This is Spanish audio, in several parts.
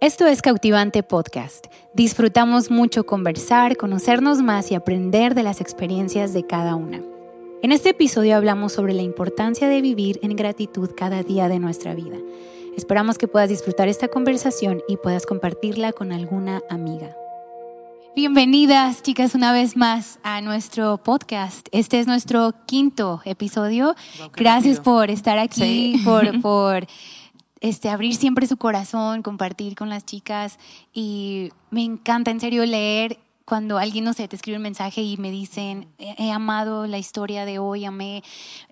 Esto es Cautivante Podcast. Disfrutamos mucho conversar, conocernos más y aprender de las experiencias de cada una. En este episodio hablamos sobre la importancia de vivir en gratitud cada día de nuestra vida. Esperamos que puedas disfrutar esta conversación y puedas compartirla con alguna amiga. Bienvenidas, chicas, una vez más a nuestro podcast. Este es nuestro quinto episodio. Gracias por estar aquí, por, por este, abrir siempre su corazón, compartir con las chicas. Y me encanta, en serio, leer cuando alguien, no sé, te escribe un mensaje y me dicen, he amado la historia de hoy, amé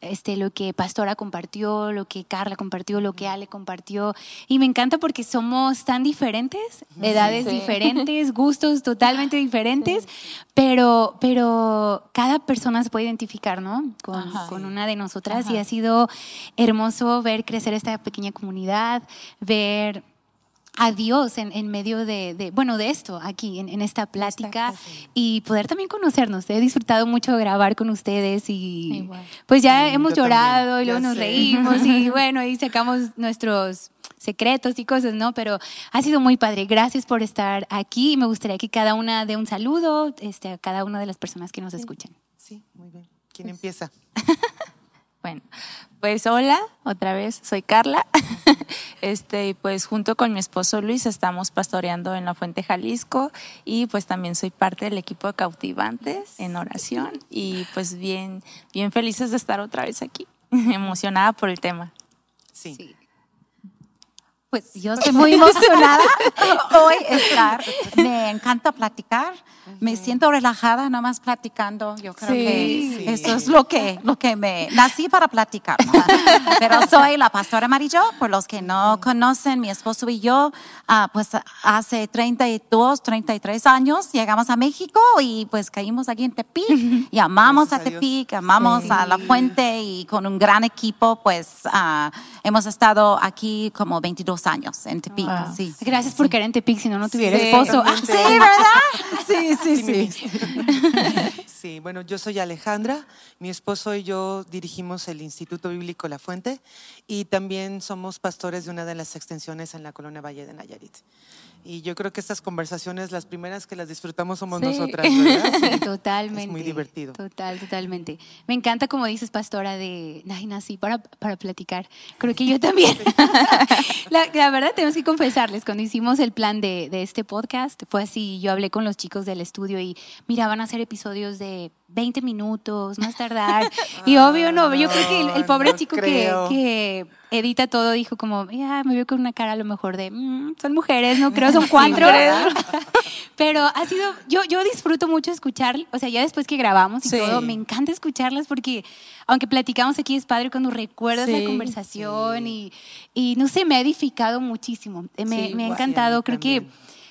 este, lo que Pastora compartió, lo que Carla compartió, lo que Ale compartió. Y me encanta porque somos tan diferentes, edades diferentes, gustos totalmente diferentes, pero, pero cada persona se puede identificar, ¿no? Con, con una de nosotras y ha sido hermoso ver crecer esta pequeña comunidad, ver a Dios en, en medio de, de, bueno, de esto aquí, en, en esta plática y poder también conocernos. He disfrutado mucho grabar con ustedes y pues ya hemos llorado y luego nos reímos y bueno, y sacamos nuestros secretos y cosas, ¿no? Pero ha sido muy padre. Gracias por estar aquí y me gustaría que cada una dé un saludo este, a cada una de las personas que nos escuchan. Sí, muy bien. ¿Quién empieza? bueno, pues hola, otra vez, soy Carla. Este, pues junto con mi esposo Luis estamos pastoreando en la Fuente Jalisco y pues también soy parte del equipo de cautivantes en oración y pues bien, bien felices de estar otra vez aquí, emocionada por el tema. Sí. Pues yo estoy muy emocionada hoy estar. Me encanta platicar. Me siento relajada nomás platicando. Yo creo que eso es lo que, lo que me nací para platicar. Pero soy la pastora Amarillo. Por los que no conocen, mi esposo y yo, ah, pues hace 32, 33 años llegamos a México y pues caímos aquí en Tepic y amamos a Tepic, amamos a La Fuente y con un gran equipo, pues ah, hemos estado aquí como 22 años en Tepic. Sí. Gracias por querer en Tepic, si no, no tuviera esposo. Ah, sí, ¿verdad? Sí, sí, sí. Sí, bueno, yo soy Alejandra, mi esposo y yo dirigimos el Instituto Bíblico La Fuente y también somos pastores de una de las extensiones en la colonia Valle de Nayarit. Y yo creo que estas conversaciones, las primeras que las disfrutamos somos nosotras, ¿verdad? Sí, totalmente. Es muy divertido. Total, totalmente. Me encanta como dices, pastora, de, ay, nací para, para platicar. Creo que yo también. la, la, verdad, tenemos que confesarles, cuando hicimos el plan de, de este podcast, fue así, yo hablé con los chicos del estudio y, mira, van a hacer episodios de 20 minutos, más tardar. y obvio, no, yo creo que el, el pobre no chico que, edita todo dijo como, ya, me veo con una cara a lo mejor de, "Mm, son mujeres, no creo, son cuatro. Pero ha sido, yo, yo disfruto mucho escuchar, o sea, ya después que grabamos y Sí. todo, me encanta escucharlas porque aunque platicamos aquí es padre cuando recuerdas la Sí. conversación y, y no sé, me ha edificado muchísimo. Eh, Me, Sí, me ha encantado, creo que...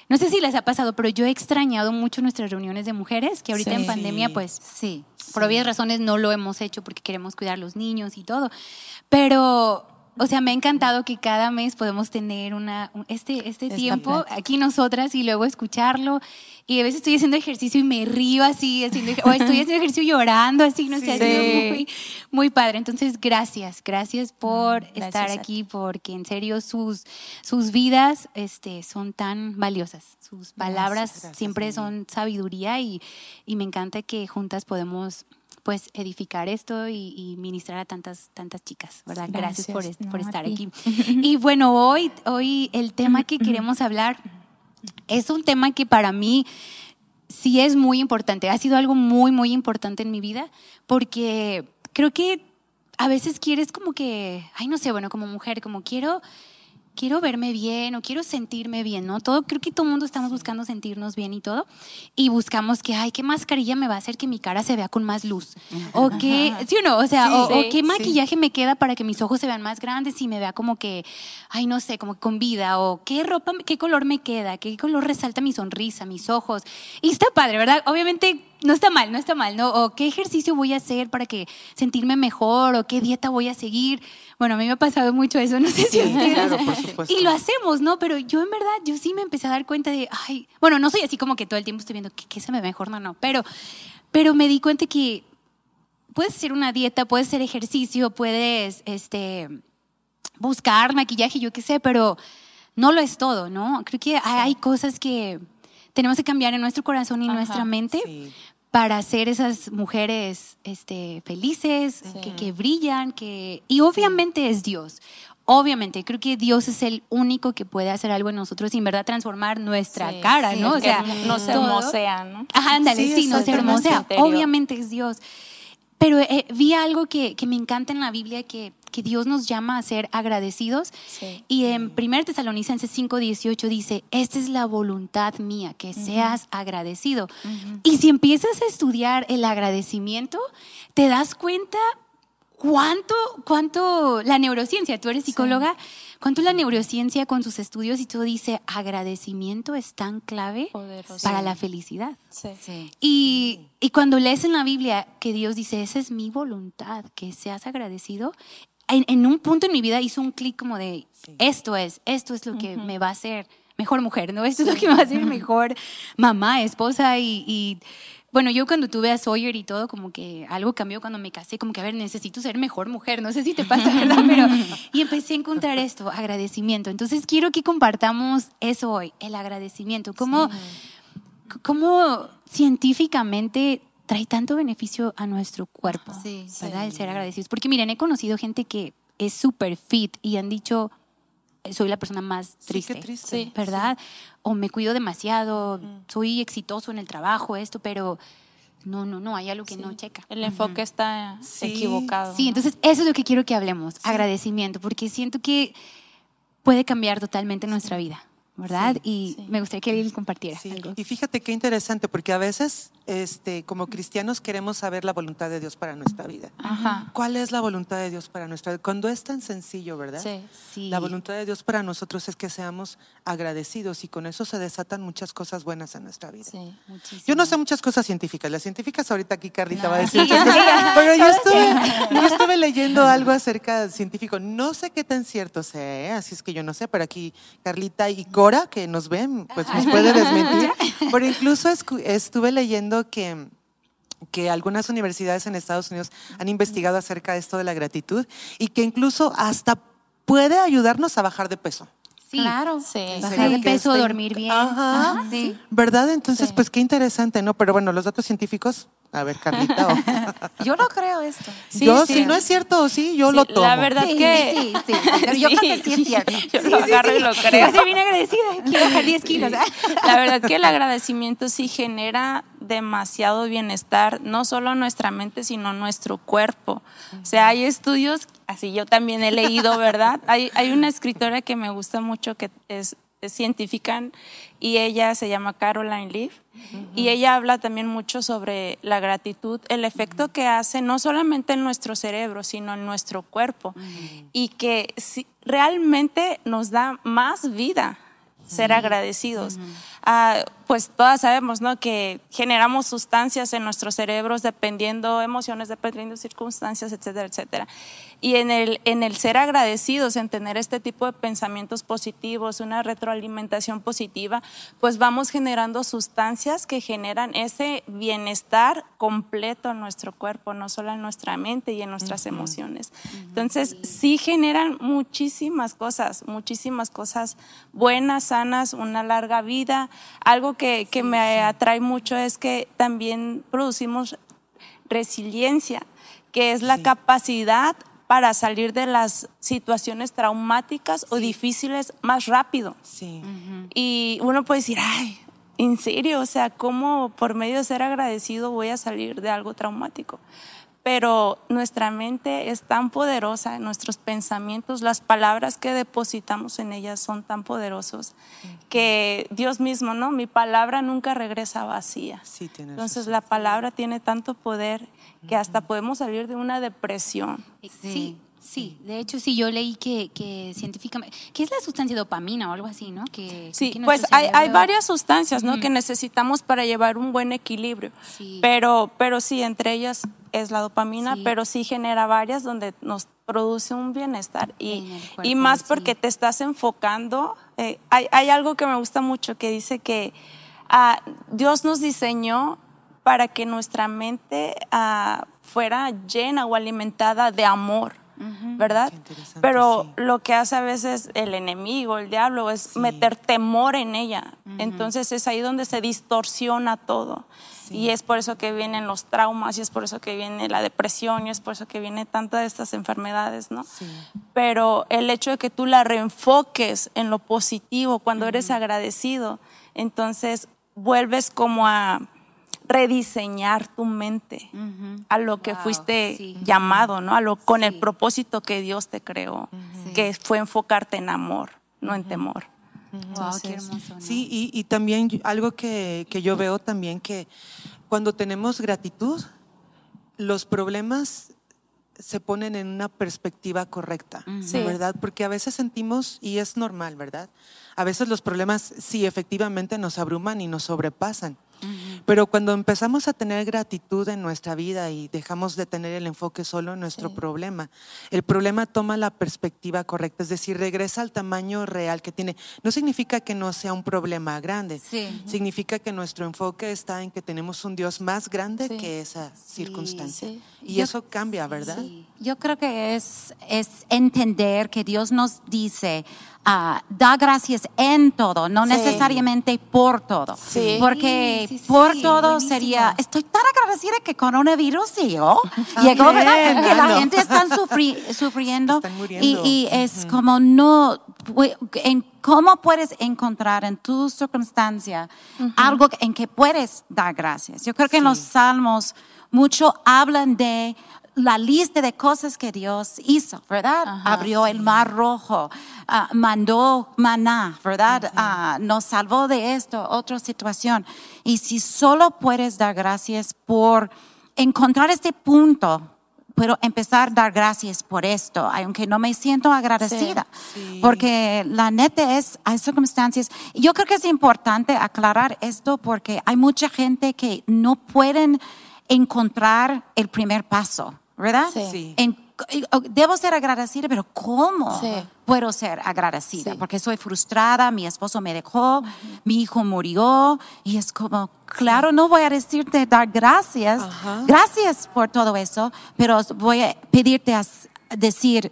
No sé si les ha pasado, pero yo he extrañado mucho nuestras reuniones de mujeres, que ahorita Sí. en pandemia, pues Sí. por obvias razones no lo hemos hecho porque queremos cuidar a los niños y todo. Pero, o sea, me ha encantado que cada mes podemos tener una, un- este, este Esta tiempo plática. aquí nosotras y luego escucharlo. Y a veces estoy haciendo ejercicio y me río así, haciendo, o estoy haciendo ejercicio llorando así, no sé, ha sido muy, muy padre. Entonces, gracias, gracias por gracias estar aquí, porque en serio sus, sus vidas este, son tan valiosas. Sus palabras gracias, siempre son sabiduría y, y me encanta que juntas podemos pues edificar esto y, y ministrar a tantas tantas chicas, ¿verdad? Gracias, Gracias. por, por No, a estar aquí. Y bueno, hoy hoy el tema que queremos hablar es un tema que para mí sí es muy importante, ha sido algo muy muy importante en mi vida porque creo que a veces quieres como que, ay no sé, bueno, como mujer, como quiero quiero verme bien o quiero sentirme bien, ¿no? Todo, creo que todo el mundo estamos buscando sentirnos bien y todo. Y buscamos que, ay, ¿qué mascarilla me va a hacer que mi cara se vea con más luz? O qué, ¿sí o no? O sea, Sí, o, o sí, qué sí. maquillaje me queda para que mis ojos se vean más grandes y me vea como que, ay, no sé, como que con vida. O qué ropa, qué color me queda, qué color resalta mi sonrisa, mis ojos. Y está padre, ¿verdad? Obviamente no está mal, no está mal, ¿no? O qué ejercicio voy a hacer para que sentirme mejor, o qué dieta voy a seguir. Bueno, a mí me ha pasado mucho eso, no sé si ustedes. Claro, por supuesto. Y lo hacemos, ¿no? Pero yo en verdad, yo sí me empecé a dar cuenta de, ay, bueno, no soy así como que todo el tiempo estoy viendo que se me ve mejor, no, no, pero, pero me di cuenta que puedes hacer una dieta, puedes hacer ejercicio, puedes, este, buscar maquillaje, yo qué sé, pero no lo es todo, ¿no? Creo que hay cosas que tenemos que cambiar en nuestro corazón y nuestra mente para ser esas mujeres este, felices, que, que, brillan, que y obviamente es Dios. Obviamente, creo que Dios es el único que puede hacer algo en nosotros y en verdad transformar nuestra cara, ¿no? O sea, no se hermosea, ¿no? Ajá, ándale, sí, no se hermosea. Obviamente es Dios. Pero eh, vi algo que, que, me encanta en la Biblia, que, que Dios nos llama a ser agradecidos. Y en 1 Tesalonicenses 5:18 dice, esta es la voluntad mía, que seas agradecido. Y si empiezas a estudiar el agradecimiento, te das cuenta cuánto, cuánto la neurociencia, tú eres psicóloga, cuánto la neurociencia con sus estudios y todo dice agradecimiento es tan clave para la felicidad. Y, y, cuando lees en la Biblia que Dios dice, esa es mi voluntad, que seas agradecido, en, un punto en mi vida hizo un clic como de, esto es, esto es lo que me va a hacer mejor mujer, ¿no? Esto es lo que me va a hacer mejor mamá, esposa y bueno, yo cuando tuve a Sawyer y todo, como que algo cambió cuando me casé, como que, a ver, necesito ser mejor mujer, no sé si te pasa, ¿verdad? Pero, y empecé a encontrar esto, agradecimiento. Entonces quiero que compartamos eso hoy, el agradecimiento. ¿Cómo, cómo científicamente trae tanto beneficio a nuestro cuerpo, ¿verdad? El ser agradecidos. Porque miren, he conocido gente que es súper fit y han dicho, soy la persona más triste, sí, ¿verdad? O me cuido demasiado, soy exitoso en el trabajo, esto, pero no, no, no, hay algo que no checa. El enfoque está equivocado. Sí, entonces eso es lo que quiero que hablemos, agradecimiento, porque siento que puede cambiar totalmente nuestra vida. ¿Verdad? y me gustaría que él compartiera algo. Y fíjate qué interesante, porque a veces este, como cristianos queremos saber la voluntad de Dios para nuestra vida. Ajá. ¿Cuál es la voluntad de Dios para nuestra vida? Cuando es tan sencillo, ¿verdad? Sí. sí. La voluntad de Dios para nosotros es que seamos agradecidos y con eso se desatan muchas cosas buenas en nuestra vida. Sí. Yo no sé muchas cosas científicas. Las científicas ahorita aquí Carlita va a decir Pero yo estuve, yo estuve, leyendo algo acerca de científico. No sé qué tan cierto sea, ¿eh? así es que yo no sé, pero aquí Carlita y que nos ven, pues nos puede desmentir. Pero incluso estuve leyendo que que algunas universidades en Estados Unidos han investigado acerca de esto de la gratitud y que incluso hasta puede ayudarnos a bajar de peso. Sí, claro. Sí. Bajar de peso, dormir bien. Ajá. sí. ¿Verdad? Entonces, pues qué interesante, ¿no? Pero bueno, los datos científicos a ver, Carlita. yo no creo esto. yo, si no es cierto, sí, yo lo tomo. La verdad que. Sí, sí, Pero yo creo que sí es cierto. Yo lo agarro y lo creo. Así bien agradecida. Quiero bajar 10 kilos. La verdad que el agradecimiento sí genera demasiado bienestar, no solo nuestra mente, sino nuestro cuerpo. O sea, hay estudios, así yo también he leído, ¿verdad? Hay, hay una escritora que me gusta mucho que es científica y ella se llama Caroline Leaf y ella habla también mucho sobre la gratitud, el efecto que hace no solamente en nuestro cerebro, sino en nuestro cuerpo y que realmente nos da más vida ser agradecidos. Ah, pues todas sabemos ¿no? que generamos sustancias en nuestros cerebros dependiendo emociones, dependiendo circunstancias, etcétera, etcétera. Y en el, en el ser agradecidos, en tener este tipo de pensamientos positivos, una retroalimentación positiva, pues vamos generando sustancias que generan ese bienestar completo en nuestro cuerpo, no solo en nuestra mente y en nuestras emociones. Entonces, sí generan muchísimas cosas, muchísimas cosas buenas, sanas, una larga vida. Algo que, que me atrae mucho es que también producimos resiliencia, que es la capacidad para salir de las situaciones traumáticas o difíciles más rápido. Sí. Y uno puede decir, ay, en serio, o sea, ¿cómo por medio de ser agradecido voy a salir de algo traumático? Pero nuestra mente es tan poderosa, nuestros pensamientos, las palabras que depositamos en ellas son tan poderosos que Dios mismo, ¿no? Mi palabra nunca regresa vacía. Sí, Entonces la palabra tiene tanto poder que hasta podemos salir de una depresión. Sí. Sí, de hecho sí, yo leí que, que científicamente, ¿qué es la sustancia dopamina o algo así, no? Que, sí, pues hay, hay, varias sustancias, ¿no? Que necesitamos para llevar un buen equilibrio, sí. pero, pero sí, entre ellas es la dopamina, pero sí genera varias donde nos produce un bienestar y, y más porque te estás enfocando. Eh, hay, hay, algo que me gusta mucho que dice que ah, Dios nos diseñó para que nuestra mente ah, fuera llena o alimentada de amor. ¿Verdad? Pero sí. lo que hace a veces el enemigo, el diablo, es meter temor en ella. Entonces es ahí donde se distorsiona todo. Y es por eso que vienen los traumas, y es por eso que viene la depresión, y es por eso que viene tantas de estas enfermedades, ¿no? Sí. Pero el hecho de que tú la reenfoques en lo positivo, cuando eres agradecido, entonces vuelves como a rediseñar tu mente a lo que Wow, fuiste sí. llamado, ¿no? A lo con el propósito que Dios te creó, que fue enfocarte en amor, no en temor. Wow, qué hermoso. ¿no? Sí, y, y también algo que, que yo veo también que cuando tenemos gratitud, los problemas se ponen en una perspectiva correcta, Sí. ¿verdad? Porque a veces sentimos, y es normal, ¿verdad? A veces los problemas sí efectivamente nos abruman y nos sobrepasan. Pero cuando empezamos a tener gratitud en nuestra vida y dejamos de tener el enfoque solo en nuestro problema, el problema toma la perspectiva correcta, es decir, regresa al tamaño real que tiene. No significa que no sea un problema grande, Sí. significa que nuestro enfoque está en que tenemos un Dios más grande Sí. que esa circunstancia. sí. Y Yo- eso cambia, ¿verdad? Yo creo que es, es entender que Dios nos dice, ah, da gracias en todo, no Sí. necesariamente por todo. Sí. Porque Sí, sí, por sí, todo buenísimo. sería, estoy tan agradecida que coronavirus llegó, llegó, ¿verdad? Que la gente está sufri- sufriendo. Están muriendo. Y, y es como no, en cómo puedes encontrar en tu circunstancia algo en que puedes dar gracias. Yo creo que en los salmos mucho hablan de la lista de cosas que Dios hizo, ¿verdad? Ajá, Abrió el mar rojo, ah, mandó maná, ¿verdad? Ah, nos salvó de esto, otra situación. Y si solo puedes dar gracias por encontrar este punto, pero empezar a dar gracias por esto, aunque no me siento agradecida, Sí. porque la neta es, hay circunstancias, yo creo que es importante aclarar esto porque hay mucha gente que no pueden encontrar el primer paso, ¿verdad? Sí. Sí. En- debo ser agradecida, pero ¿cómo Sí. puedo ser agradecida? Sí. Porque soy frustrada, mi esposo me dejó, mi hijo murió, y es como, claro, no voy a decirte dar gracias, Ajá. gracias por todo eso, pero voy a pedirte a decir,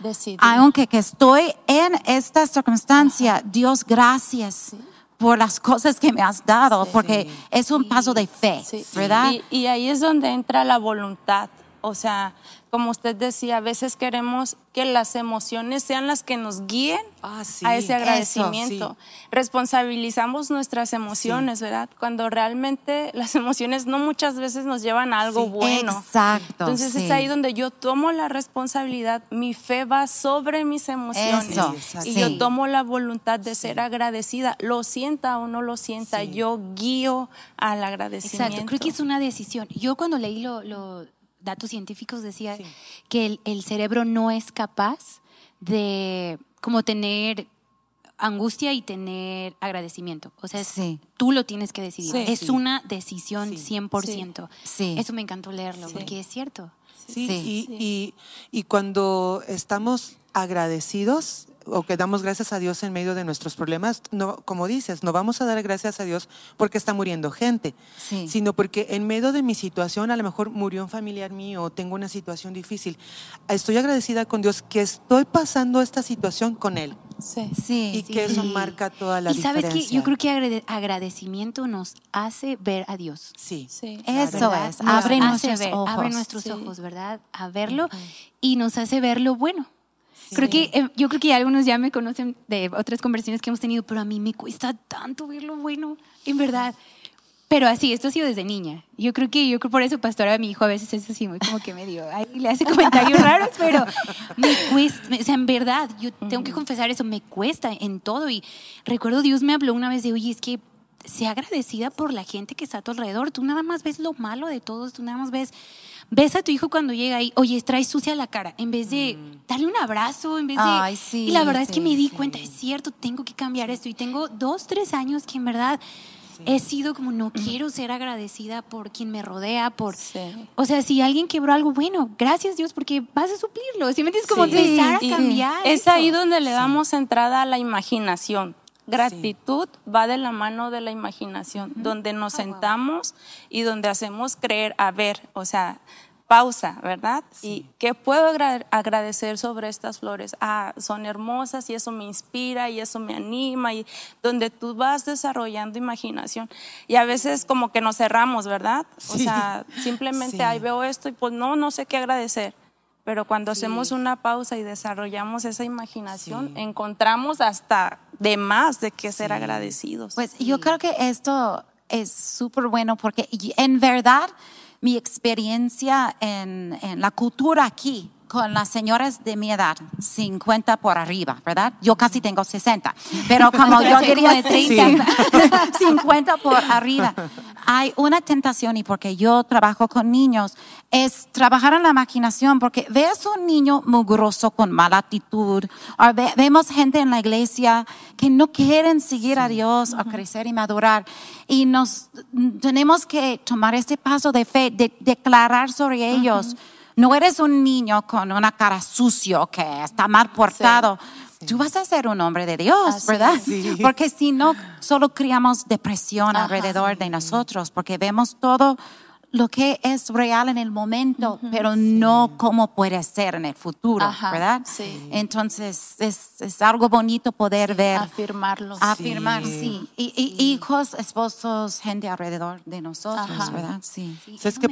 Decidir. aunque que estoy en esta circunstancia, Dios, gracias por las cosas que me has dado, porque es un paso de fe, Sí. ¿verdad? Y, y ahí es donde entra la voluntad. O sea, como usted decía, a veces queremos que las emociones sean las que nos guíen Ah, sí. a ese Eso, agradecimiento. Responsabilizamos nuestras emociones, ¿verdad? Cuando realmente las emociones no muchas veces nos llevan a algo bueno. Exacto. Entonces es ahí donde yo tomo la responsabilidad, mi fe va sobre mis emociones Eso, y yo tomo la voluntad de ser agradecida, lo sienta o no lo sienta, yo guío al agradecimiento. Exacto, creo que es una decisión. Yo cuando leí los datos científicos decía Sí. que el, el cerebro no es capaz de como tener angustia y tener agradecimiento. O sea, es- Sí. tú lo tienes que decidir. Sí. es una decisión Sí. 100%. Sí. Eso me encantó leerlo porque es cierto. Sí, Sí. Y, y- y cuando estamos agradecidos o que damos gracias a Dios en medio de nuestros problemas, no, como dices, no vamos a dar gracias a Dios porque está muriendo gente, Sí. sino porque en medio de mi situación, a lo mejor murió un familiar mío o tengo una situación difícil, estoy agradecida con Dios que estoy pasando esta situación con Él Sí. Sí. y que eso Sí. marca toda la y sabes que yo creo que agrade- agradecimiento nos hace ver a Dios. Sí. Sí. Eso ¿verdad? es, Nos abre hace nuestros ver, ojos. Abre nuestros Sí. ojos, ¿verdad? A verlo y nos hace ver lo bueno. Sí. Creo que eh, yo creo que algunos ya me conocen de otras conversaciones que hemos tenido, pero a mí me cuesta tanto ver lo bueno, en verdad. Pero así, esto ha sido desde niña. Yo creo que yo creo por eso pastora mi hijo a veces es así muy como que medio ahí le hace comentarios raros, pero me cuesta, o sea, en verdad, yo tengo que confesar eso, me cuesta en todo y recuerdo Dios me habló una vez de, "Oye, es que sea agradecida por la gente que está a tu alrededor. Tú nada más ves lo malo de todos, tú nada más ves ves a tu hijo cuando llega ahí, oye, trae sucia la cara, en vez de darle un abrazo, en vez de... Ay, sí, y la verdad es que me di sí. cuenta, es cierto, tengo que cambiar esto. Y tengo dos, tres años que en verdad he sido como, no quiero ser agradecida por quien me rodea, por... O sea, si alguien quebró algo, bueno, gracias Dios porque vas a suplirlo. Si me como empezar a cambiar. Es eso. ahí donde le damos entrada a la imaginación. Gratitud va de la mano de la imaginación, donde nos sentamos y donde hacemos creer, a ver, o sea, pausa, ¿verdad? ¿Y qué puedo agradecer sobre estas flores? Ah, son hermosas y eso me inspira y eso me anima y donde tú vas desarrollando imaginación. Y a veces como que nos cerramos, ¿verdad? O sea, simplemente ahí veo esto y pues no, no sé qué agradecer. Pero cuando hacemos una pausa y desarrollamos esa imaginación, encontramos hasta de más de qué ser agradecidos. Pues yo creo que esto es súper bueno porque en verdad mi experiencia en, en la cultura aquí con las señoras de mi edad, 50 por arriba, ¿verdad? Yo casi tengo 60, pero como yo diría de 30, 50 por arriba. Hay una tentación y porque yo trabajo con niños, es trabajar en la imaginación, porque ves un niño mugroso con mala actitud, o vemos gente en la iglesia que no quieren seguir a Dios o crecer y madurar, y nos tenemos que tomar este paso de fe, de declarar sobre ellos. No eres un niño con una cara sucio que está mal portado. Tú vas a ser un hombre de Dios, ¿verdad? Porque si no, solo criamos depresión alrededor de nosotros, porque vemos todo lo que es real en el momento, pero no cómo puede ser en el futuro, ¿verdad? Sí. Entonces es, es, algo bonito poder ver. Afirmarlo. Afirmar, sí. Y, hijos, esposos, gente alrededor de nosotros, ¿verdad? Sí. ¿Sabes qué?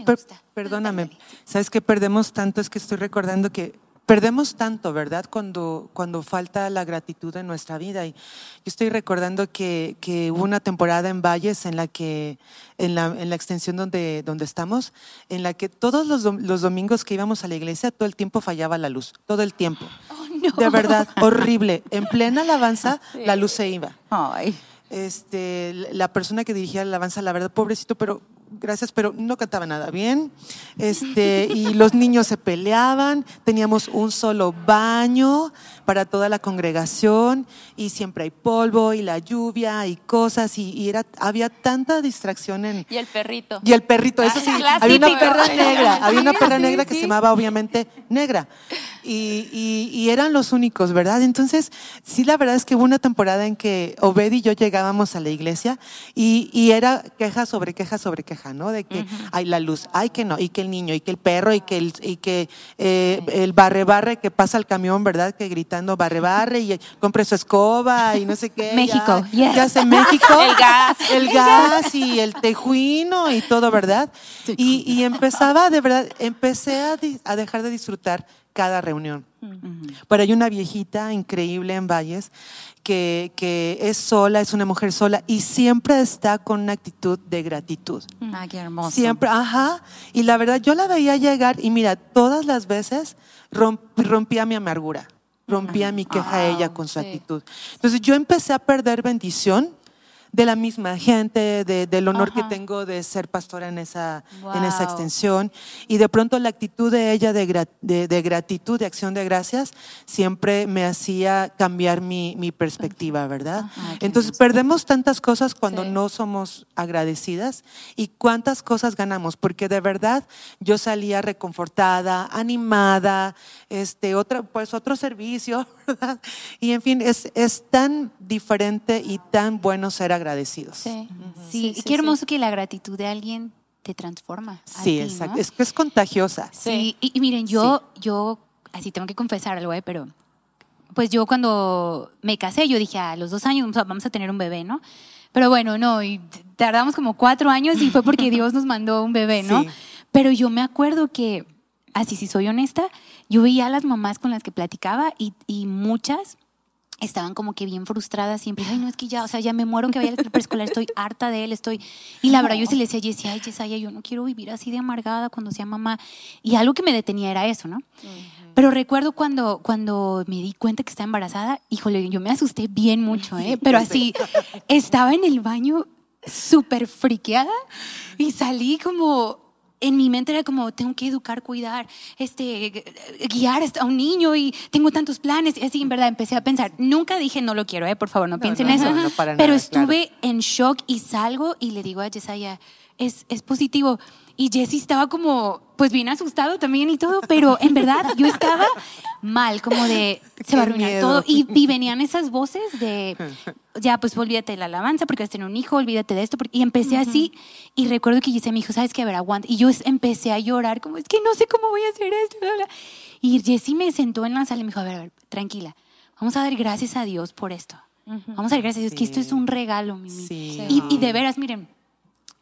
perdóname. ¿Sabes qué perdemos tanto? Es que estoy recordando que perdemos tanto, ¿verdad? Cuando, cuando falta la gratitud en nuestra vida. Y yo estoy recordando que, que hubo una temporada en Valles en la que, en la, en la extensión donde, donde estamos, en la que todos los, los, domingos que íbamos a la iglesia, todo el tiempo fallaba la luz, todo el tiempo. Oh, no. De verdad, horrible. En plena alabanza, la luz se iba. Ay. Este, la persona que dirigía la alabanza, la verdad, pobrecito, pero gracias, pero no cantaba nada bien. Este, y los niños se peleaban, teníamos un solo baño para toda la congregación y siempre hay polvo y la lluvia y cosas y, era, había tanta distracción en... Y el perrito. Y el perrito, eso sí, había una perra negra, había una perra negra que se llamaba obviamente negra y, y, eran los únicos, ¿verdad? Entonces, sí, la verdad es que hubo una temporada en que Obed y yo llegábamos a la iglesia y, y era queja sobre queja sobre queja, ¿no? De que hay la luz, hay que no, y que el niño, y que el perro, y que el, y que, eh, el barre barre que pasa el camión, ¿verdad? Que gritando barre barre y compre su escoba y no sé qué. México, ya, ya sé, México. el gas. El gas y el tejuino y todo, ¿verdad? Y, y empezaba, de verdad, empecé a, a dejar de disfrutar cada reunión. Pero hay una viejita increíble en Valles que, que, es sola, es una mujer sola y siempre está con una actitud de gratitud. Ah, qué hermoso. Siempre, ajá. Y la verdad, yo la veía llegar y mira, todas las veces rompía mi amargura, rompía mi queja a ella con su actitud. Entonces yo empecé a perder bendición de la misma gente, del honor que tengo de ser pastora en esa, en esa extensión. Y de pronto la actitud de ella de, gratitud, de acción de gracias, siempre me hacía cambiar mi, perspectiva, ¿verdad? Entonces perdemos tantas cosas cuando no somos agradecidas y cuántas cosas ganamos, porque de verdad yo salía reconfortada, animada, este, otra, pues otro servicio, ¿verdad? Y en fin, es, es tan diferente y tan bueno ser agradecidos. Sí, sí, y qué hermoso que la gratitud de alguien te transforma. Sí, exacto. Es que es contagiosa. Sí, y, miren, yo, yo, así tengo que confesar algo, ¿eh? pero pues yo cuando me casé, yo dije, a los dos años vamos a tener un bebé, ¿no? Pero bueno, no, y tardamos como cuatro años y fue porque Dios nos mandó un bebé, ¿no? Pero yo me acuerdo que, así si soy honesta, yo veía a las mamás con las que platicaba y, y muchas estaban como que bien frustradas siempre. Ay, no, es que ya, o sea, ya me muero que vaya al preescolar, estoy harta de él, estoy... Y la verdad yo se le decía Jessie, ay, Yesaya, yo no quiero vivir así de amargada cuando sea mamá. Y algo que me detenía era eso, ¿no? Pero recuerdo cuando, cuando me di cuenta que estaba embarazada, híjole, yo me asusté bien mucho, ¿eh? Pero así, estaba en el baño súper friqueada y salí como en mi mente era como, tengo que educar, cuidar, este, guiar a un niño y tengo tantos planes. Y así, en verdad, empecé a pensar. Nunca dije, no lo quiero, ¿eh? por favor, no, piensen en eso. Pero estuve en shock y salgo y le digo a Yesaya, es, es positivo. Y Jessie estaba como pues bien asustado también y todo, pero en verdad yo estaba mal, como de se va a arruinar todo. Y, y, venían esas voces de ya, pues olvídate de la alabanza porque vas a tener un hijo, olvídate de esto. Y empecé así. Y recuerdo que Jesse me dijo, ¿sabes qué? A ver, aguanta. Y yo empecé a llorar, como es que no sé cómo voy a hacer esto. Y Jesse me sentó en la sala y me dijo, a ver, a ver, tranquila, vamos a dar gracias a Dios por esto. Vamos a dar gracias a Dios, que esto es un regalo, Mimi. Y, y de veras, miren,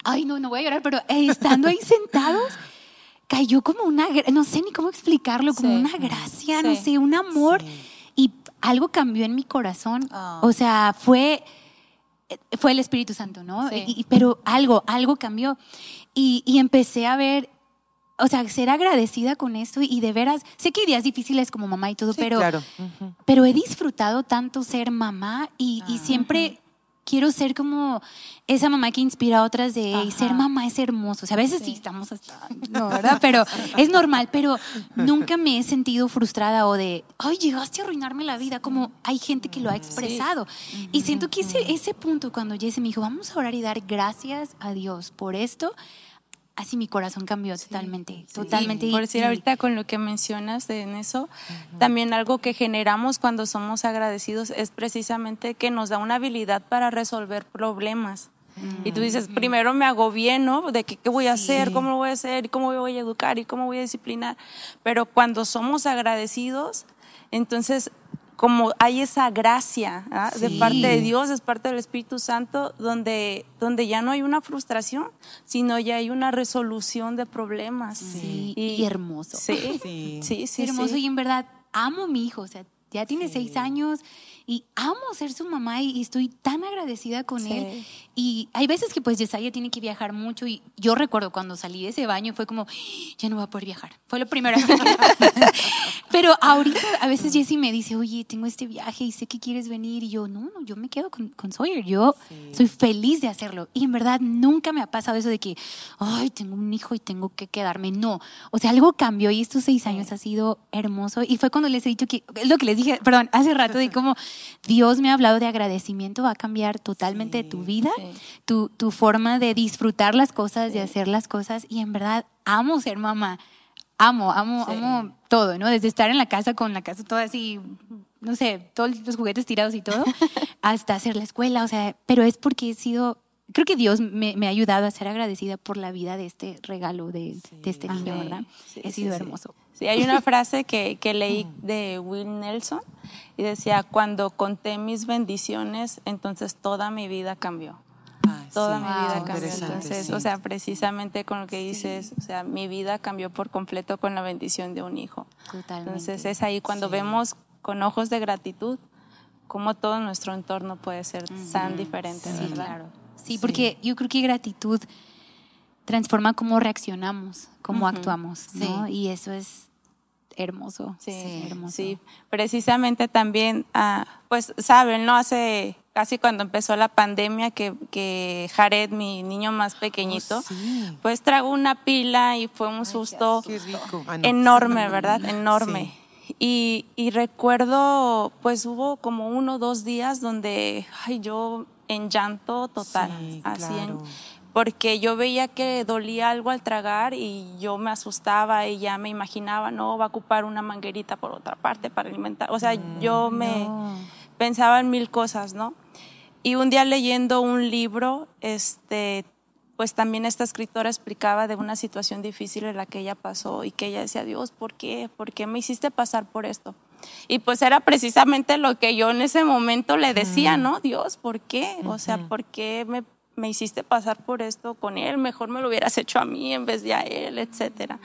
ay, no, no voy a llorar, pero eh, estando ahí sentados cayó como una, no sé ni cómo explicarlo, como una gracia, no sé, un amor. Y algo cambió en mi corazón. Ah. O sea, fue, fue el Espíritu Santo, ¿no? pero algo, algo cambió. Y, y, empecé a ver, o sea, ser agradecida con esto y de veras, sé que hay días difíciles como mamá y todo, pero, pero he disfrutado tanto ser mamá y, y ah. siempre quiero ser como esa mamá que inspira a otras de ser mamá es hermoso. O sea, a veces sí, estamos hasta, no, ¿verdad? Pero es normal, pero nunca me he sentido frustrada o de, ay, llegaste a arruinarme la vida, como hay gente que lo ha expresado. Y siento que ese, ese punto cuando Jesse me dijo, vamos a orar y dar gracias a Dios por esto, así mi corazón cambió totalmente, totalmente. por decir ahorita con lo que mencionas en eso, también algo que generamos cuando somos agradecidos es precisamente que nos da una habilidad para resolver problemas. Y tú dices, primero me hago bien, ¿no? De qué, qué voy a hacer, cómo lo voy a hacer, cómo voy a educar y cómo voy a disciplinar. Pero cuando somos agradecidos, entonces como hay esa gracia ¿ah? de parte de Dios, es parte del Espíritu Santo, donde, donde ya no hay una frustración, sino ya hay una resolución de problemas. Sí, y, hermoso. Sí, sí, sí. hermoso y en verdad amo a mi hijo, o sea, ya tiene seis años y amo ser su mamá y, estoy tan agradecida con él. Y hay veces que pues Yesaya tiene que viajar mucho y yo recuerdo cuando salí de ese baño fue como, ¡Ah! ya no voy a poder viajar. Fue lo primero. Pero ahorita a veces Jessie me dice, oye, tengo este viaje y sé que quieres venir. Y yo, no, no, yo me quedo con, con Sawyer. Yo soy feliz de hacerlo. Y en verdad nunca me ha pasado eso de que, ay, tengo un hijo y tengo que quedarme. No. O sea, algo cambió y estos seis años ha sido hermoso. Y fue cuando les he dicho que, es lo que les dije, perdón, hace rato de cómo Dios me ha hablado de agradecimiento, va a cambiar totalmente tu vida, tu, tu forma de disfrutar las cosas, de hacer las cosas. Y en verdad amo ser mamá. Amo, amo, amo todo, ¿no? Desde estar en la casa con la casa toda así, no sé, todos los juguetes tirados y todo, hasta hacer la escuela, o sea, pero es porque he sido, creo que Dios me, ha ayudado a ser agradecida por la vida de este regalo de, este niño, ¿verdad? he sido hermoso. Sí, hay una frase que, que leí de Will Nelson y decía, cuando conté mis bendiciones, entonces toda mi vida cambió. toda mi vida cambió. Entonces, o sea, precisamente con lo que dices, o sea, mi vida cambió por completo con la bendición de un hijo. Totalmente. Entonces es ahí cuando vemos con ojos de gratitud cómo todo nuestro entorno puede ser tan diferente, sí, Claro. Sí, porque yo creo que gratitud transforma cómo reaccionamos, cómo actuamos, ¿no? Y eso es hermoso. Sí, hermoso. sí. precisamente también, ah, pues saben, ¿no? Hace casi cuando empezó la pandemia que, que Jared, mi niño más pequeñito, oh, pues tragó una pila y fue un susto enorme, ¿verdad? Enorme. Y, y, recuerdo, pues hubo como uno o dos días donde ay, yo en llanto total, así en, porque yo veía que dolía algo al tragar y yo me asustaba y ya me imaginaba, no, va a ocupar una manguerita por otra parte para alimentar. O sea, mm, yo me pensaba en mil cosas, ¿no? Y un día leyendo un libro, este, pues también esta escritora explicaba de una situación difícil en la que ella pasó y que ella decía, Dios, ¿por qué? ¿Por qué me hiciste pasar por esto? Y pues era precisamente lo que yo en ese momento le decía, ¿no? Dios, ¿por qué? O sea, ¿por qué me me hiciste pasar por esto con él, mejor me lo hubieras hecho a mí en vez de a él, etcétera.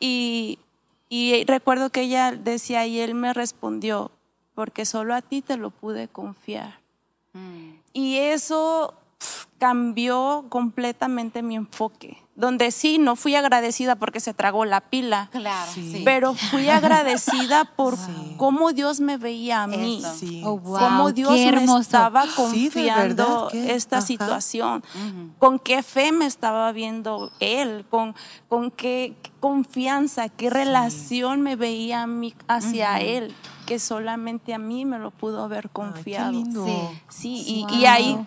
Y, y recuerdo que ella decía y él me respondió, porque solo a ti te lo pude confiar. Mm. Y eso cambió completamente mi enfoque donde sí, no fui agradecida porque se tragó la pila, claro, pero fui agradecida por cómo Dios me veía a mí, oh, cómo Dios me estaba confiando esta situación, con qué fe me estaba viendo Él, con, con qué confianza, qué relación me veía a mí hacia Él que solamente a mí me lo pudo haber confiado. Sí, y, ahí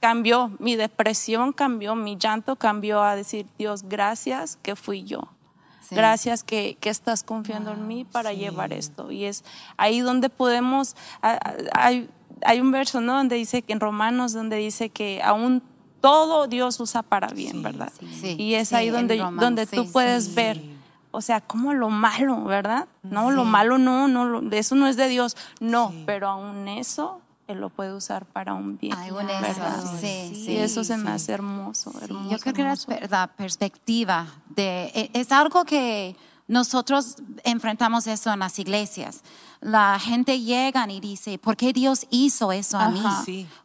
cambió, mi depresión cambió, mi llanto cambió a decir, Dios, gracias que fui yo. gracias que, que, estás confiando en mí para llevar esto. Y es ahí donde podemos, hay, hay un verso, ¿no? Donde dice que en Romanos, donde dice que aún todo Dios usa para bien, ¿verdad? y es ahí donde, donde tú puedes ver, o sea, como lo malo, ¿verdad? No, lo malo no, no, eso no es de Dios, no, pero aún eso él lo puede usar para un bien. Ay, ¿verdad? Sí, sí, eso se me hace hermoso, hermoso Yo creo que la perspectiva de, e, es algo que nosotros enfrentamos eso en las iglesias. La gente llega y dice, ¿por qué Dios hizo eso a mí?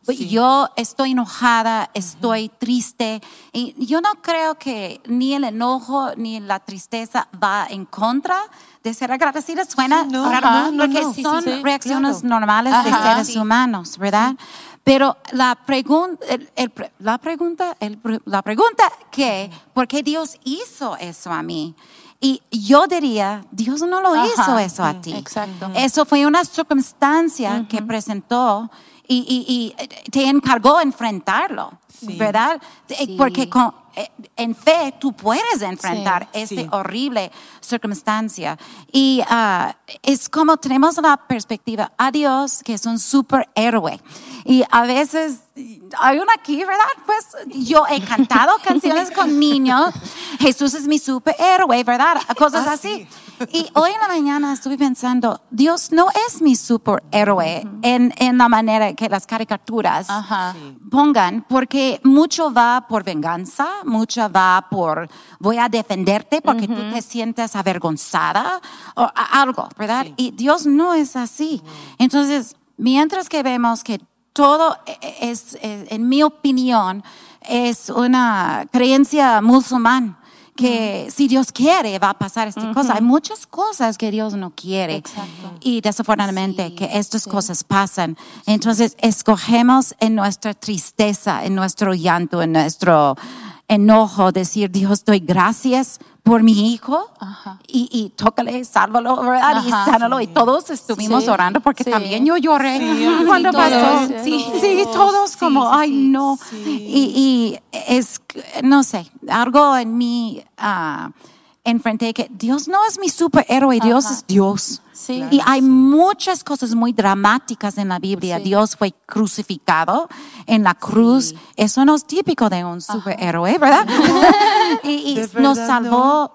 Pues yo estoy enojada, estoy triste. Y yo no creo que ni el enojo ni la tristeza va en contra de ser agradecida. Suena no, porque son reacciones normales de seres humanos, ¿verdad? Pero la, pregunta, la pregunta, la pregunta que, ¿por qué Dios hizo eso a mí? Y yo diría, Dios no lo hizo eso a ti. Exacto. Eso fue una circunstancia que presentó y, te encargó enfrentarlo, ¿verdad? Eh, porque eh, en fe tú puedes enfrentar esta horrible circunstancia. Y ah, es como tenemos la perspectiva a Dios, que es un superhéroe. Y a veces hay una aquí, ¿verdad? Pues yo he cantado canciones con niños. Jesús es mi superhéroe, ¿verdad? Cosas ah, así. Y hoy en la mañana estuve pensando, Dios no es mi superhéroe en, en la manera que las caricaturas pongan, porque mucho va por venganza, mucho va por voy a defenderte porque tú te sientes avergonzada o algo, ¿verdad? Y Dios no es así. Entonces, mientras que vemos que todo e, e, es, e, en mi opinión, es una creencia musulmana que si Dios quiere va a pasar esta cosa. Hay muchas cosas que Dios no quiere. Y desafortunadamente que estas cosas pasan. Entonces escogemos en nuestra tristeza, en nuestro llanto, en nuestro enojo, decir Dios, doy gracias por mi hijo y, y tócale, sálvalo, ¿verdad? y sánalo. Y todos estuvimos orando porque también yo lloré cuando pasó. sí, sí, todos como, ay, no. Y, y, es, no sé, algo en mí uh, enfrenté que Dios no es mi superhéroe, Dios es Dios. y hay muchas cosas muy dramáticas en la Biblia. Dios fue crucificado en la cruz. Eso no es típico de un superhéroe, ¿verdad? y, nos salvó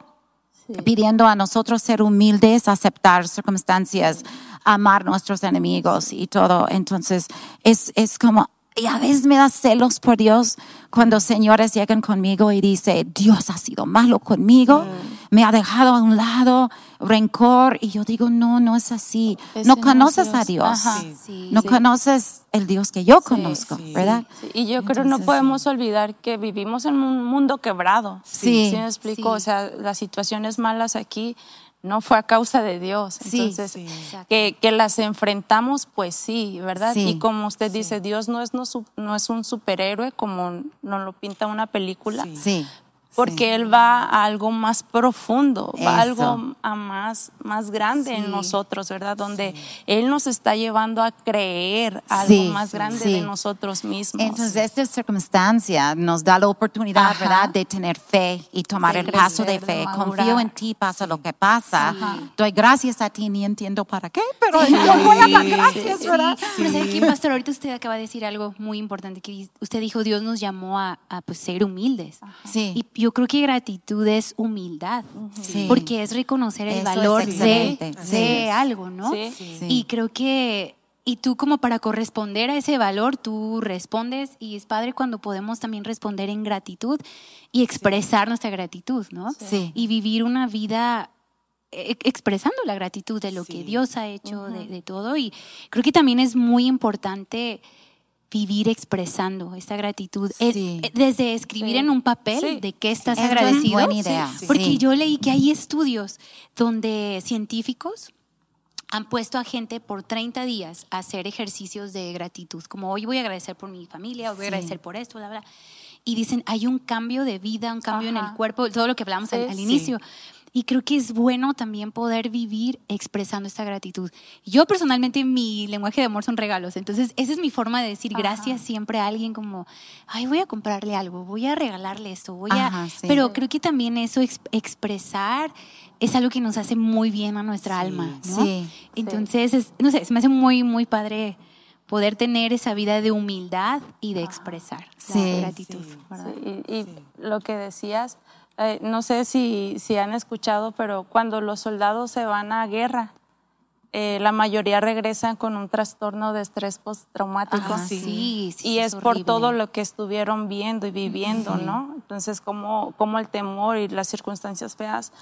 pidiendo a nosotros ser humildes, aceptar circunstancias, amar nuestros enemigos y todo. Entonces, es, es como, y a veces me da celos por Dios cuando señores llegan conmigo y dicen, Dios ha sido malo conmigo, mm. me ha dejado a un lado, rencor. Y yo digo, no, no es así. no conoces a Dios. no conoces el Dios que yo conozco, ¿verdad? Y yo creo que no podemos olvidar que vivimos en un mundo quebrado. Sí. ¿Sí me explico? O sea, las situaciones malas aquí no fue a causa de Dios. Entonces, que, que, las enfrentamos, pues sí, ¿verdad? Y como usted dice, Dios no es, no, no es un superhéroe como nos lo pinta una película, sí porque Él va a algo más profundo, va a algo a más, más grande en nosotros, ¿verdad? Donde Él nos está llevando a creer algo más grande de nosotros mismos. Entonces, esta circunstancia nos da la oportunidad, ¿verdad?, de tener fe y tomar el paso de fe. Confío en ti, pasa lo que pasa. Doy gracias a ti, ni entiendo para qué, pero yo voy a dar gracias, ¿verdad? Pero aquí, pastor, ahorita usted acaba de decir algo muy importante, que usted dijo, Dios nos llamó a, pues, ser humildes. Sí. Y yo creo que gratitud es humildad, porque es reconocer el valor de, algo, ¿no? Y creo que, y tú como para corresponder a ese valor, tú respondes y es padre cuando podemos también responder en gratitud y expresar nuestra gratitud, ¿no? Y vivir una vida e, expresando la gratitud de lo que Dios ha hecho, de, de, todo. Y creo que también es muy importante vivir expresando esta gratitud. Eh, desde escribir en un papel de qué estás agradecido. Buena idea. Porque yo leí que hay estudios donde científicos han puesto a gente por 30 días a hacer ejercicios de gratitud, como hoy voy a agradecer por mi familia, hoy voy a agradecer por esto, bla, bla. Y dicen, hay un cambio de vida, un cambio en el cuerpo, todo lo que hablamos al, inicio. Y creo que es bueno también poder vivir expresando esta gratitud. Yo personalmente mi lenguaje de amor son regalos, entonces esa es mi forma de decir gracias siempre a alguien como, ay, voy a comprarle algo, voy a regalarle esto, voy a... Ajá, sí. Pero creo que también eso ex- expresar es algo que nos hace muy bien a nuestra alma, ¿no? Sí. Entonces, es- no sé, se me hace muy, muy padre poder tener esa vida de humildad y de expresar Sí. la gratitud. Sí. Sí, y, y lo que decías, eh, no sé si, si han escuchado, pero cuando los soldados se van a guerra, eh, la mayoría regresan con un trastorno de estrés postraumático. Ah, sí, sí, y es es, por todo lo que estuvieron viendo y viviendo, ¿no? Entonces, como, como el temor y las circunstancias feas,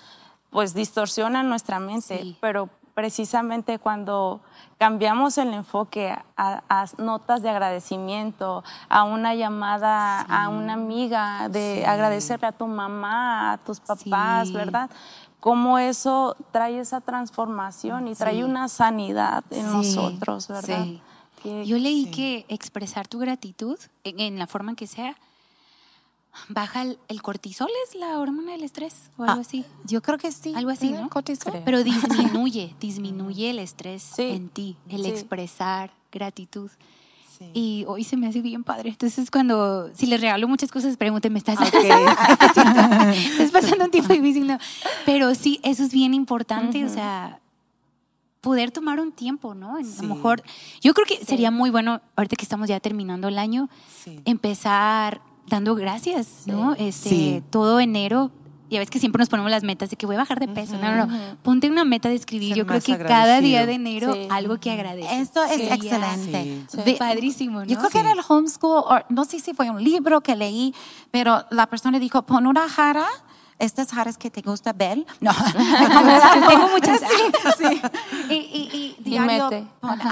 pues distorsionan nuestra mente, Sí. pero precisamente cuando cambiamos el enfoque a, a notas de agradecimiento, a una llamada a una amiga, de agradecerle a tu mamá, a tus papás, Sí. ¿verdad? Cómo eso trae esa transformación y trae una sanidad en nosotros, ¿verdad? Yo leí que expresar tu gratitud, en, en la forma que sea, baja el, el cortisol, es la hormona del estrés o algo Ah, así. Yo creo que sí. Algo así. ¿no? Cortisol. Creo. Pero disminuye, disminuye el estrés Sí, en ti, el sí. expresar gratitud. Sí. Y hoy se me hace bien padre. Entonces, cuando, si les regalo muchas cosas, pregúntenme, ¿me estás, estás pasando un tiempo difícil? No. Pero sí, eso es bien importante, o sea, poder tomar un tiempo, ¿no? A lo mejor, yo creo que sería muy bueno, ahorita que estamos ya terminando el año, empezar dando gracias, ¿no? Este, Sí. Todo enero. Ya ves que siempre nos ponemos las metas de que voy a bajar de peso. No, no, no. Ponte una meta de escribir. Ser Yo creo que cada día de enero Sí. algo que agradeces. Esto es excelente. Sí. Padrísimo, ¿no? Yo creo que era el homeschool, o no sé si fue un libro que leí, pero la persona dijo, pon una jara, estas jaras que te gusta ver. No, Tengo muchas. Sí, sí. Y, y, y diario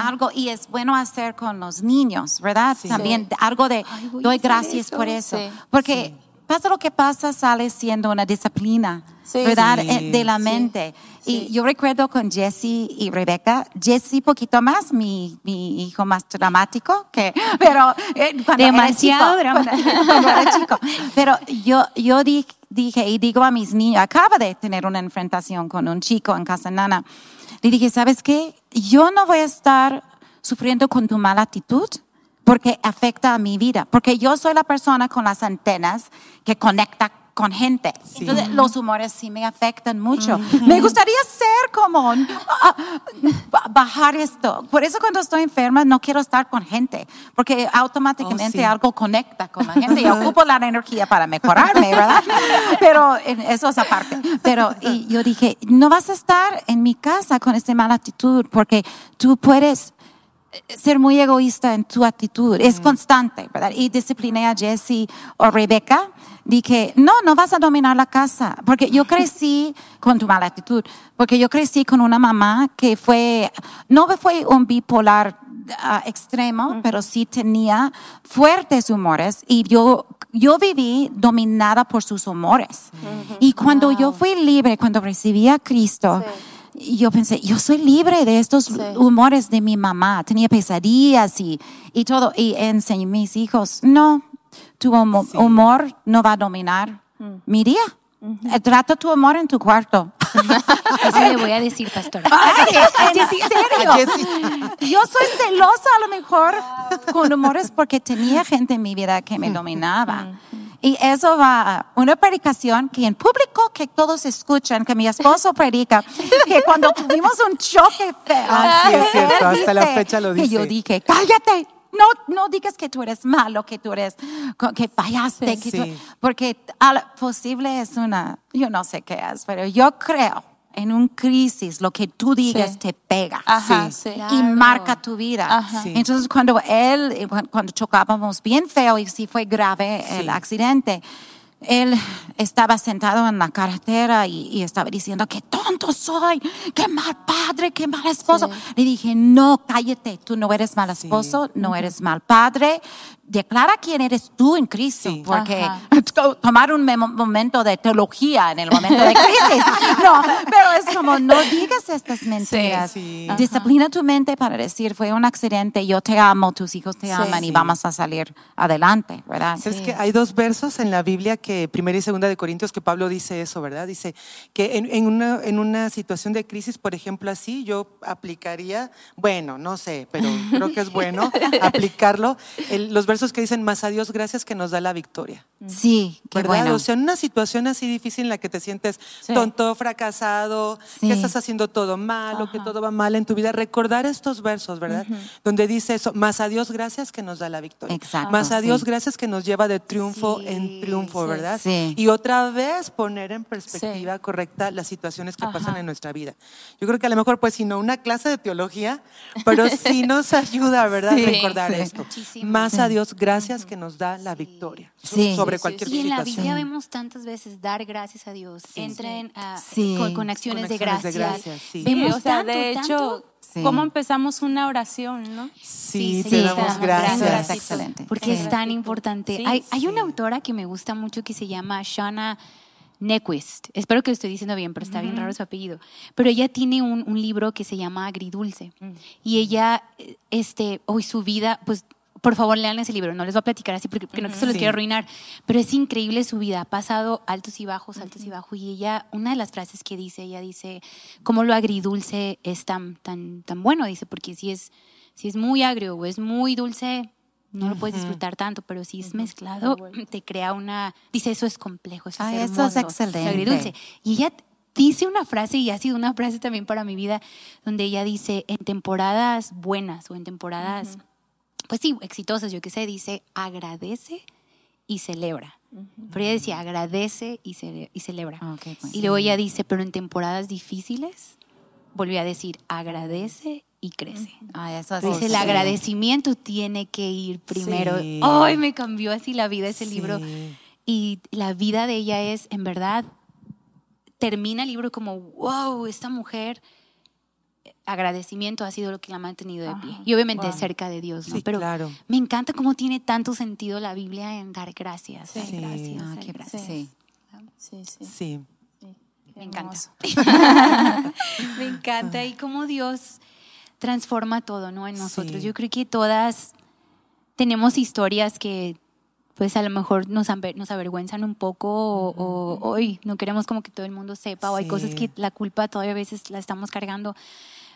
algo, y es bueno hacer con los niños, ¿verdad? Sí. También algo de, Ay, doy gracias eso. por eso. Sí. Porque pasa lo que pasa, sale siendo una disciplina, Sí. ¿verdad? Sí. Eh, De la mente. Sí. Y yo recuerdo con Jesse y Rebecca, Jesse poquito más, mi, mi hijo más dramático, que, pero eh, cuando Demasiado era chico, cuando, cuando era chico. Pero yo, yo di- dije y digo a mis niños, acaba de tener una enfrentación con un chico en Casa Nana. Le dije, ¿sabes qué? Yo no voy a estar sufriendo con tu mala actitud porque afecta a mi vida, porque yo soy la persona con las antenas que conecta con gente. Entonces, los humores sí me afectan mucho. Me gustaría ser como, ah, ba- bajar esto. Por eso cuando estoy enferma no quiero estar con gente, porque automáticamente Oh, sí. algo conecta con la gente y ocupo la energía para mejorarme, ¿verdad? Pero eso es aparte. Pero y yo dije, no vas a estar en mi casa con esta mala actitud, porque tú puedes ser muy egoísta en tu actitud. Es constante, ¿verdad? Y discipliné a Jessie o Rebecca. Dije, no, no vas a dominar la casa. Porque yo crecí con tu mala actitud. Porque yo crecí con una mamá que fue, no fue un bipolar ah, extremo, pero sí tenía fuertes humores. Y yo, yo viví dominada por sus humores. Y cuando yo fui libre, cuando recibí a Cristo, yo pensé, yo soy libre de estos humores de mi mamá. Tenía pesadillas y, y todo. Y enseñé a mis hijos, no, tu humo- humor no va a dominar mi día. Eh, Trata tu humor en tu cuarto. Eso le voy a decir, pastora. Ay, ¿En serio? Yo soy celosa a lo mejor con humores porque tenía gente en mi vida que me dominaba. Y eso va a una predicación que en público que todos escuchan, que mi esposo predica, que cuando tuvimos un choque feo, Ah, sí, es cierto, hasta la dice- fecha lo Que yo dice. dije, cállate, no, no digas que tú eres malo, que tú eres, que fallaste, que tú- Sí. porque al posible es una, yo no sé qué es, pero yo creo en un crisis, lo que tú digas Sí. te pega Ajá, Sí. sí. y Claro. marca tu vida. Sí. Entonces cuando él, cu- cuando chocábamos bien feo y sí fue grave el accidente, él estaba sentado en la carretera y, y estaba diciendo, qué tonto soy, qué mal padre, qué mal esposo. Le dije, no, cállate, tú no eres mal esposo, no eres mal padre, declara quién eres tú en Cristo, Sí. porque Ajá. to- tomar un momento de teología en el momento de crisis. No, pero es como no digas estas mentiras. Sí. Disciplina tu mente para decir fue un accidente, yo te amo, tus hijos te Sí. aman y Sí. vamos a salir adelante, ¿verdad? Es que hay dos versos en la Biblia que, primera y segunda de Corintios, que Pablo dice eso, ¿verdad? Dice que en, en una, en una situación de crisis, por ejemplo, así, yo aplicaría, bueno, no sé, pero creo que es bueno aplicarlo, el- los versos que dicen, más a Dios gracias que nos da la victoria. Sí, qué ¿Verdad? bueno. O sea, en una situación así difícil en la que te sientes Sí. tonto, fracasado, Sí. que estás haciendo todo mal o que todo va mal en tu vida, recordar estos versos, ¿verdad? Donde dice eso, más a Dios gracias que nos da la victoria. Exacto, Más a Dios sí. gracias que nos lleva de triunfo Sí, en triunfo, sí. ¿Verdad? Sí. Y otra vez poner en perspectiva correcta las situaciones que pasan Ajá. en nuestra vida. Yo creo que a lo mejor, pues, si no una clase de teología, pero sí nos ayuda, ¿verdad? Sí, recordar sí. esto. Muchísimo. Más Sí. a Dios gracias que nos da la victoria so- Sí. sobre Sí, sí, cualquier sí. Y en la situación. Biblia vemos tantas veces dar gracias a Dios. Entren a- Sí. con, con acciones, Con de acciones de gracias. gracias, sí. Vemos Sí, o sea, tanto, de hecho, tanto, Sí. ¿cómo empezamos una oración, no? Sí, Sí, te sí, damos te damos gracias. Gracias. excelente. porque Sí. es tan importante. Sí, hay hay una autora que me gusta mucho que se llama Shana Nequist. Espero que lo estoy diciendo bien, pero está bien raro su apellido. Pero ella tiene un, un libro que se llama Agridulce. Y ella, eh, este, hoy su vida, pues por favor lean ese libro. No les voy a platicar así porque, porque no se los Sí. quiero arruinar. Pero es increíble su vida. Ha pasado altos y bajos, altos y bajos. Y ella, una de las frases que dice, ella dice, cómo lo agridulce es tan, tan, tan bueno. Dice, porque si es, si es muy agrio o es muy dulce, no lo puedes disfrutar tanto, pero si es mezclado, te crea una... Dice, eso es complejo, eso Ay, es eso es hermoso, excelente. agridulce. Y ella dice una frase, y ha sido una frase también para mi vida, donde ella dice, en temporadas buenas o en temporadas, pues sí, exitosas, yo qué sé, dice, agradece y celebra. Pero ella decía, agradece y, cele- y celebra. Ah, bueno. Y luego ella dice, pero en temporadas difíciles, volvió a decir, agradece y crece. Ay, eso es Dice, el agradecimiento tiene que ir primero. Sí. Ay, me cambió así la vida ese Sí. libro. Y la vida de ella es, en verdad, termina el libro como, wow, esta mujer, agradecimiento ha sido lo que la ha mantenido de pie. Ajá. Y obviamente Wow. cerca de Dios, ¿no? Sí, Pero claro. me encanta cómo tiene tanto sentido la Biblia en dar gracias. dar Sí. gracias, Ah, qué- gracias. sí. Sí, sí. Sí. Me encanta. Me encanta y cómo Dios transforma todo, ¿no? En nosotros. Sí. Yo creo que todas tenemos historias que pues a lo mejor nos, aver- nos avergüenzan un poco o, hoy no queremos como que todo el mundo sepa o hay cosas que la culpa todavía a veces la estamos cargando.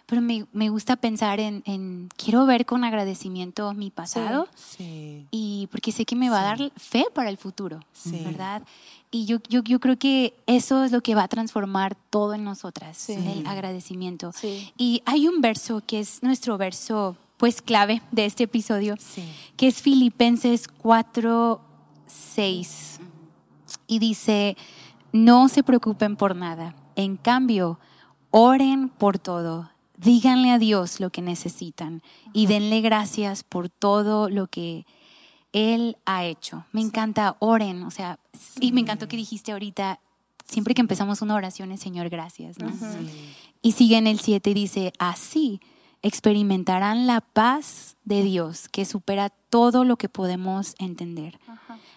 Pero me, me gusta pensar en, en, quiero ver con agradecimiento mi pasado Sí. y porque sé que me va a dar fe para el futuro, Sí. ¿verdad? Y yo, yo, yo creo que eso es lo que va a transformar todo en nosotras, el agradecimiento. Sí. Y hay un verso que es nuestro verso, pues clave de este episodio, que es Filipenses 4, 6. Y dice, no se preocupen por nada, en cambio, oren por todo, díganle a Dios lo que necesitan y denle gracias por todo lo que Él ha hecho. Me encanta, oren, o sea, y me encantó que dijiste ahorita, siempre que empezamos una oración es Señor, gracias, ¿no? Y sigue en el 7 y dice, así experimentarán la paz de Dios que supera todo lo que podemos entender.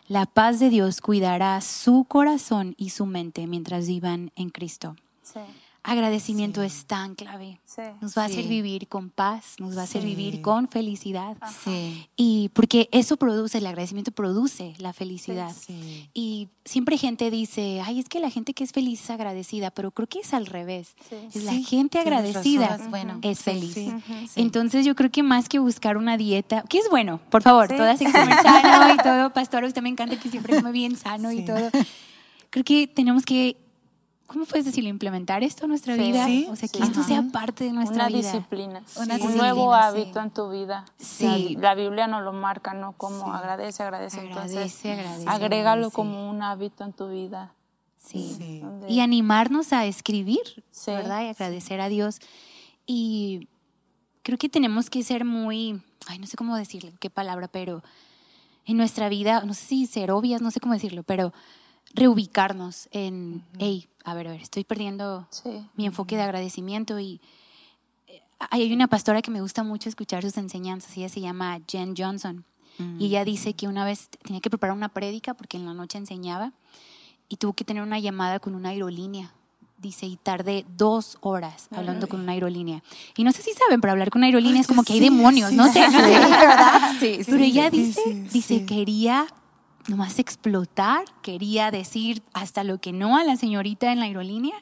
La paz de Dios cuidará su corazón y su mente mientras vivan en Cristo. Sí. Agradecimiento es tan clave. Sí. Nos va a hacer Sí. vivir con paz, nos va a hacer Sí. vivir con felicidad. Sí. Y porque eso produce, el agradecimiento produce la felicidad. Sí. Y siempre gente dice, ay, es que la gente que es feliz es agradecida, pero creo que es al revés. Sí. Es la Sí, gente agradecida. Es bueno. es Sí, feliz. sí. Entonces yo creo que más que buscar una dieta, que es bueno, por favor, Sí. todas hay que comer sano y todo, pastor, a usted me encanta que siempre come bien sano y Sí. todo. Creo que tenemos que, ¿cómo puedes decirlo? Implementar esto en nuestra Sí. vida. Sí, O sea, que sí. esto Ajá. sea parte de nuestra Una vida. disciplina. Una un disciplina, nuevo sí. hábito en tu vida. Sí. La, la Biblia nos lo marca, ¿no? Como agradece, agradece. Agradece, Entonces, agradece, agrégalo agradece. como un hábito en tu vida. Sí. Y animarnos a escribir. ¿verdad? Y agradecer a Dios. Y creo que tenemos que ser muy, ay, no sé cómo decirle, qué palabra, pero en nuestra vida, no sé si ser obvias, no sé cómo decirlo, pero reubicarnos en, hey, a ver, a ver, estoy perdiendo Sí. mi enfoque de agradecimiento y eh, hay una pastora que me gusta mucho escuchar sus enseñanzas, ella se llama Jen Johnson Y ella dice que una vez tenía que preparar una prédica porque en la noche enseñaba y tuvo que tener una llamada con una aerolínea. Dice, y tardé dos horas hablando con una aerolínea. Y no sé si saben, pero hablar con una aerolínea es como que hay demonios, no sé. Sí, sí, Pero ella sí, dice, sí, dice, sí. quería nomás explotar, quería decir hasta lo que no a la señorita en la aerolínea.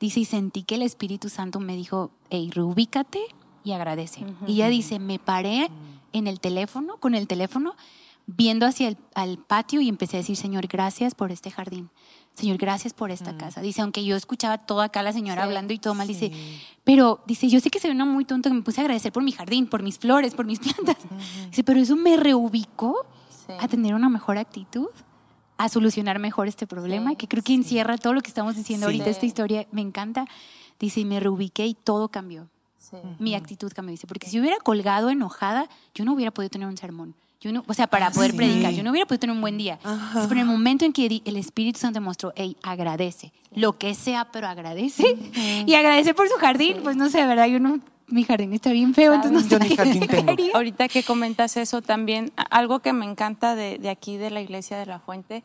Dice, y sentí que el Espíritu Santo me dijo, hey, reubícate y agradece. Y ella dice, me paré en el teléfono, con el teléfono, viendo hacia el al patio y empecé a decir, Señor, gracias por este jardín. Señor, gracias por esta casa. Dice, aunque yo escuchaba todo acá la señora Sí, hablando y todo mal, dice, pero dice, yo sé que se una muy tonto que me puse a agradecer por mi jardín, por mis flores, por mis plantas. Dice, pero eso me reubicó Sí. a tener una mejor actitud, a solucionar mejor este problema, Sí, que creo que encierra todo lo que estamos diciendo Sí. ahorita. Esta historia me encanta. Dice, y me reubiqué y todo cambió. Sí. Mi actitud cambió. Dice, porque si hubiera colgado enojada, yo no hubiera podido tener un sermón. Yo no, o sea, para poder sí. predicar, yo no hubiera podido tener un buen día. Pero en el momento en que el Espíritu Santo me mostró, hey, agradece, lo que sea, pero agradece. Y agradece por su jardín, pues no sé, verdad, yo no, mi jardín está bien feo, entonces no Yo sé ni qué jardín tengo. Ahorita que comentas eso también, algo que me encanta de, de aquí de la iglesia de la Fuente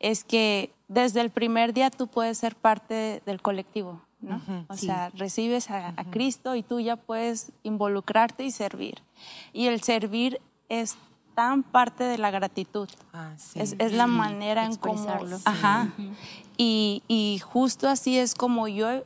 es que desde el primer día tú puedes ser parte del colectivo, ¿no? O Sí. sea, recibes a, a Cristo y tú ya puedes involucrarte y servir. Y el servir es tan parte de la gratitud. Ah, sí. Es, es la manera en cómo... Ajá. y, y justo así es como yo,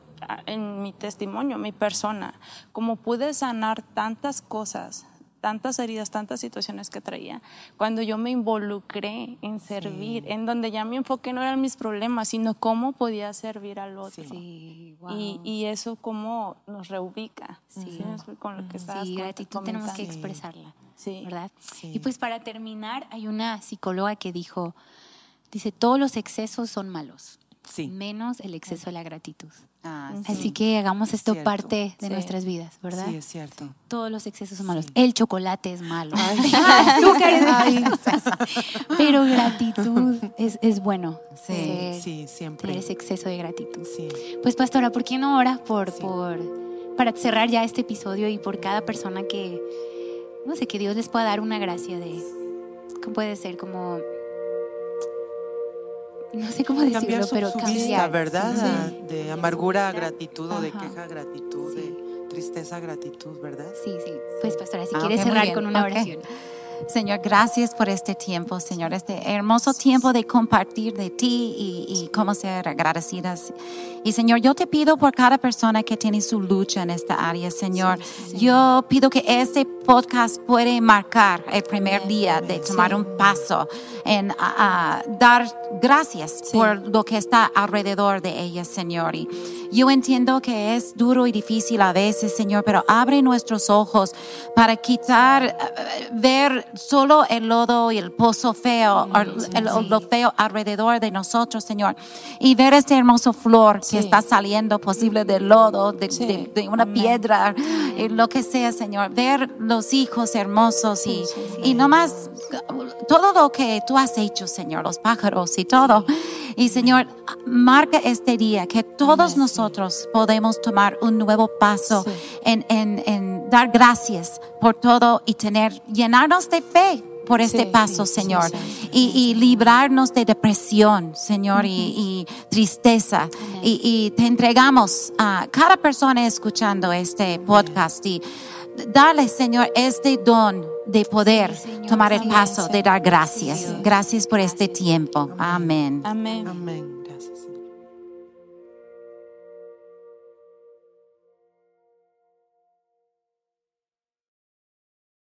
en mi testimonio, mi persona, como pude sanar tantas cosas, tantas heridas, tantas situaciones que traía, cuando yo me involucré en servir, en donde ya mi enfoque no eran mis problemas, sino cómo podía servir al otro. Sí, wow. Y, y eso cómo nos reubica. Sí. Con lo que estabas Sí, gratitud tenemos que expresarla, Sí. ¿verdad? Sí. Y pues para terminar, hay una psicóloga que dijo, dice, todos los excesos son malos, Sí. menos el exceso de la gratitud. Ah, sí. Así que hagamos esto Cierto. parte de Sí. nuestras vidas, ¿verdad? Sí, es cierto. Todos los excesos son malos. El chocolate es malo. Ay. El azúcar es malo. Pero gratitud es, es bueno. Sí. Ser- Sí, siempre. Tener ese exceso de gratitud. Sí. Pues pastora, ¿por qué no ahora por, por para cerrar ya este episodio y por cada persona que no sé que Dios les pueda dar una gracia de cómo puede ser como no sé cómo decirlo, Cambiar su, pero su cambiar, vista, ¿verdad? sí. De amargura a gratitud o de queja a gratitud, Sí. de tristeza a gratitud, ¿verdad? Sí, sí. Pues pastora, si Ah, quieres cerrar con una oración. Señor, gracias por este tiempo, Señor, este hermoso tiempo de compartir de ti y, y cómo ser agradecidas. Y Señor, yo te pido por cada persona que tiene su lucha en esta área, Señor. Yo pido que este podcast puede marcar el primer día de tomar un paso en ah, dar gracias por lo que está alrededor de ellas, Señor. Y yo entiendo que es duro y difícil a veces, Señor, pero abre nuestros ojos para quitar, eh, ver solo el lodo y el pozo feo, el- lo feo alrededor de nosotros, Señor, y ver este hermoso flor que está saliendo posible del lodo, de, Sí. de- de una piedra, eh, lo que sea, Señor. Ver los hijos hermosos y, y nomás todo lo que tú has hecho, Señor, los pájaros y todo. Y Señor, marca este día que todos nosotros podemos tomar un nuevo paso en, en- en dar gracias por todo y tener, llenarnos de fe por este Sí, paso, sí, Señor, sí, y, y librarnos de depresión, Señor, y, y tristeza. Y, y te entregamos a cada persona escuchando este podcast y darle, Señor, este don de poder Sí, Señor. tomar el paso de dar gracias. Gracias por este tiempo. Amén. Amén. Amén.